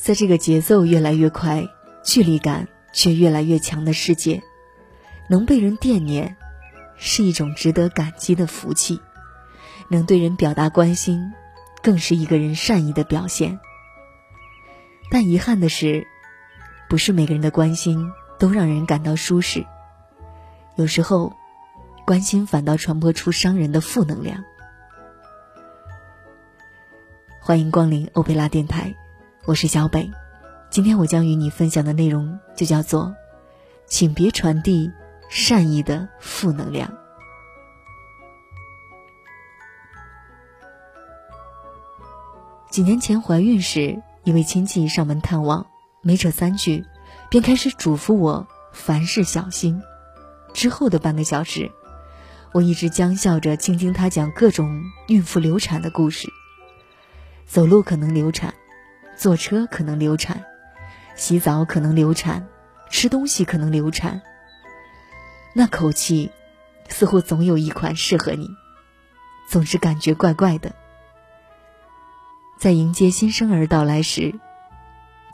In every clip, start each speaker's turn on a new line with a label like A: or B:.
A: 在这个节奏越来越快、距离感却越来越强的世界，能被人惦念，是一种值得感激的福气；能对人表达关心，更是一个人善意的表现。但遗憾的是，不是每个人的关心都让人感到舒适。有时候，关心反倒传播出伤人的负能量。欢迎光临欧贝拉电台，我是小北。今天我将与你分享的内容就叫做“请别传递善意的负能量”。几年前怀孕时，一位亲戚上门探望，没扯三句，便开始嘱咐我凡事小心。之后的半个小时，我一直僵笑着倾听他讲各种孕妇流产的故事。走路可能流产，坐车可能流产，洗澡可能流产，吃东西可能流产。那口气，似乎总有一款适合你，总是感觉怪怪的。在迎接新生儿到来时，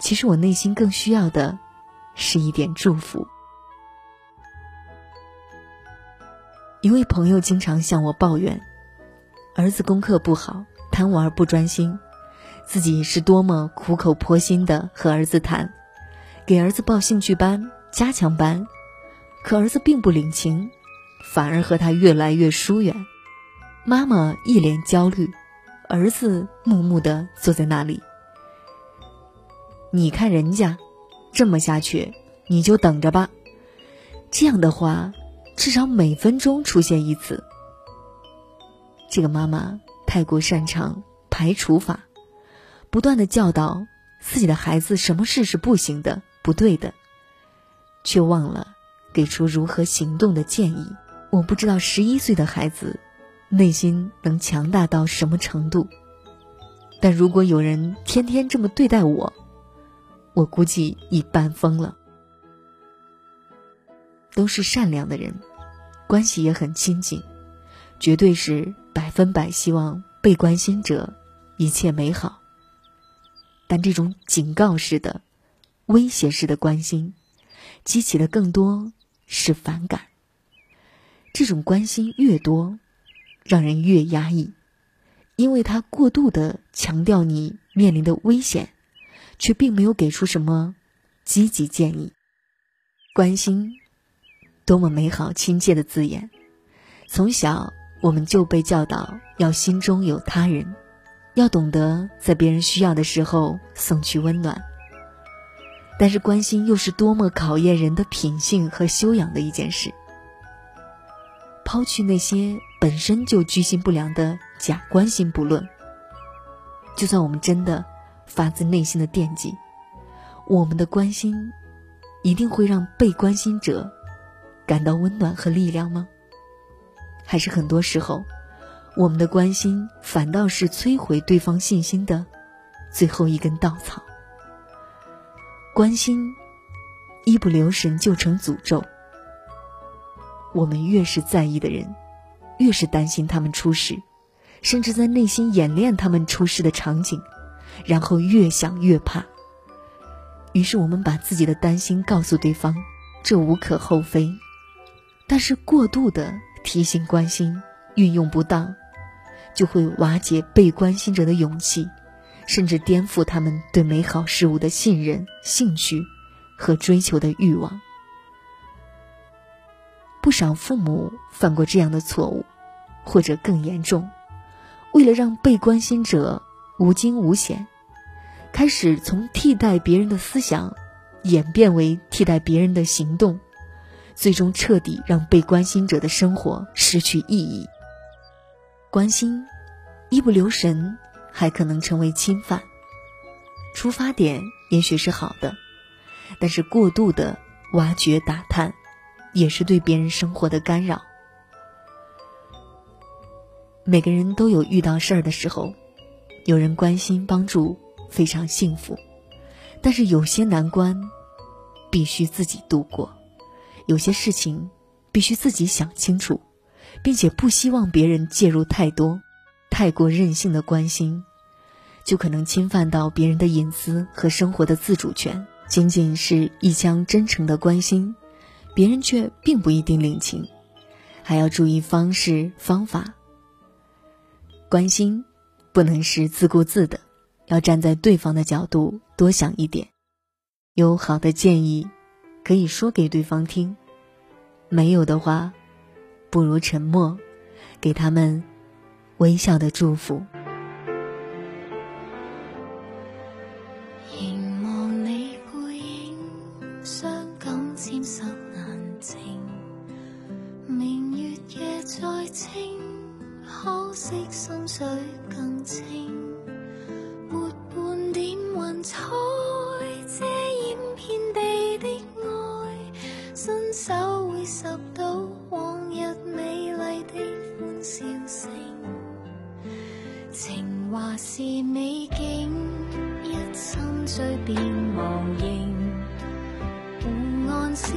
A: 其实我内心更需要的，是一点祝福。一位朋友经常向我抱怨，儿子功课不好，贪玩不专心。自己是多么苦口婆心的和儿子谈，给儿子报兴趣班、加强班，可儿子并不领情，反而和他越来越疏远。妈妈一脸焦虑，儿子木木的坐在那里。你看人家，这么下去，你就等着吧。这样的话，至少每分钟出现一次。这个妈妈太过擅长排除法。不断的教导自己的孩子什么事是不行的、不对的，却忘了给出如何行动的建议。我不知道十一岁的孩子内心能强大到什么程度，但如果有人天天这么对待我，我估计已半疯了。都是善良的人，关系也很亲近，绝对是百分百希望被关心者一切美好。但这种警告式的、威胁式的关心，激起的更多是反感。这种关心越多，让人越压抑，因为他过度的强调你面临的危险，却并没有给出什么积极建议。关心，多么美好亲切的字眼！从小我们就被教导要心中有他人。要懂得在别人需要的时候送去温暖，但是关心又是多么考验人的品性和修养的一件事。抛去那些本身就居心不良的假关心不论，就算我们真的发自内心的惦记，我们的关心一定会让被关心者感到温暖和力量吗？还是很多时候？我们的关心反倒是摧毁对方信心的最后一根稻草。关心一不留神就成诅咒。我们越是在意的人，越是担心他们出事，甚至在内心演练他们出事的场景，然后越想越怕。于是我们把自己的担心告诉对方，这无可厚非。但是过度的提醒关心，运用不当。就会瓦解被关心者的勇气，甚至颠覆他们对美好事物的信任、兴趣和追求的欲望。不少父母犯过这样的错误，或者更严重，为了让被关心者无惊无险，开始从替代别人的思想演变为替代别人的行动，最终彻底让被关心者的生活失去意义。关心，一不留神还可能成为侵犯。出发点也许是好的，但是过度的挖掘打探，也是对别人生活的干扰。每个人都有遇到事儿的时候，有人关心帮助，非常幸福。但是有些难关，必须自己度过；有些事情，必须自己想清楚。并且不希望别人介入太多，太过任性的关心，就可能侵犯到别人的隐私和生活的自主权。仅仅是一腔真诚的关心，别人却并不一定领情，还要注意方式方法。关心不能是自顾自的，要站在对方的角度多想一点。有好的建议，可以说给对方听；没有的话，不如沉默，给他们微笑的祝福。
B: 凝望你背影，伤感沾湿眼睛。明月夜再清，可惜心水更清。没半点云彩美景，一心追变忘形。湖岸是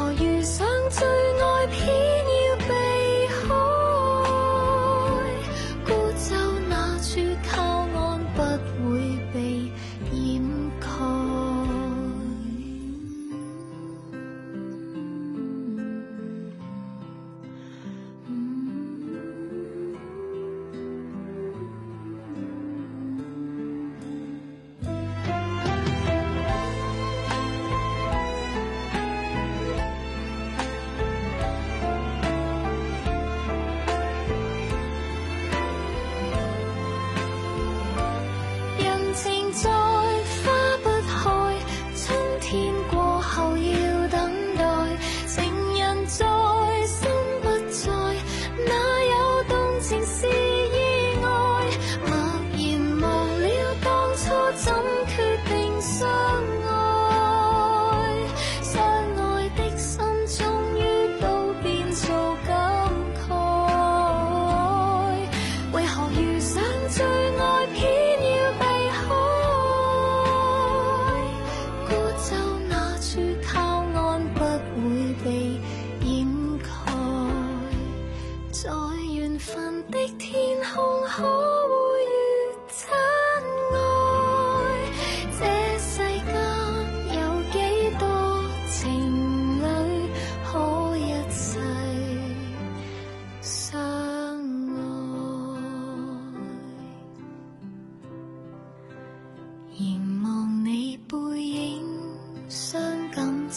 B: 何遇上最爱偏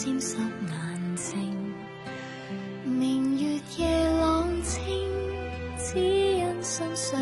B: 沾湿眼睛。明月夜朗清，只因心水。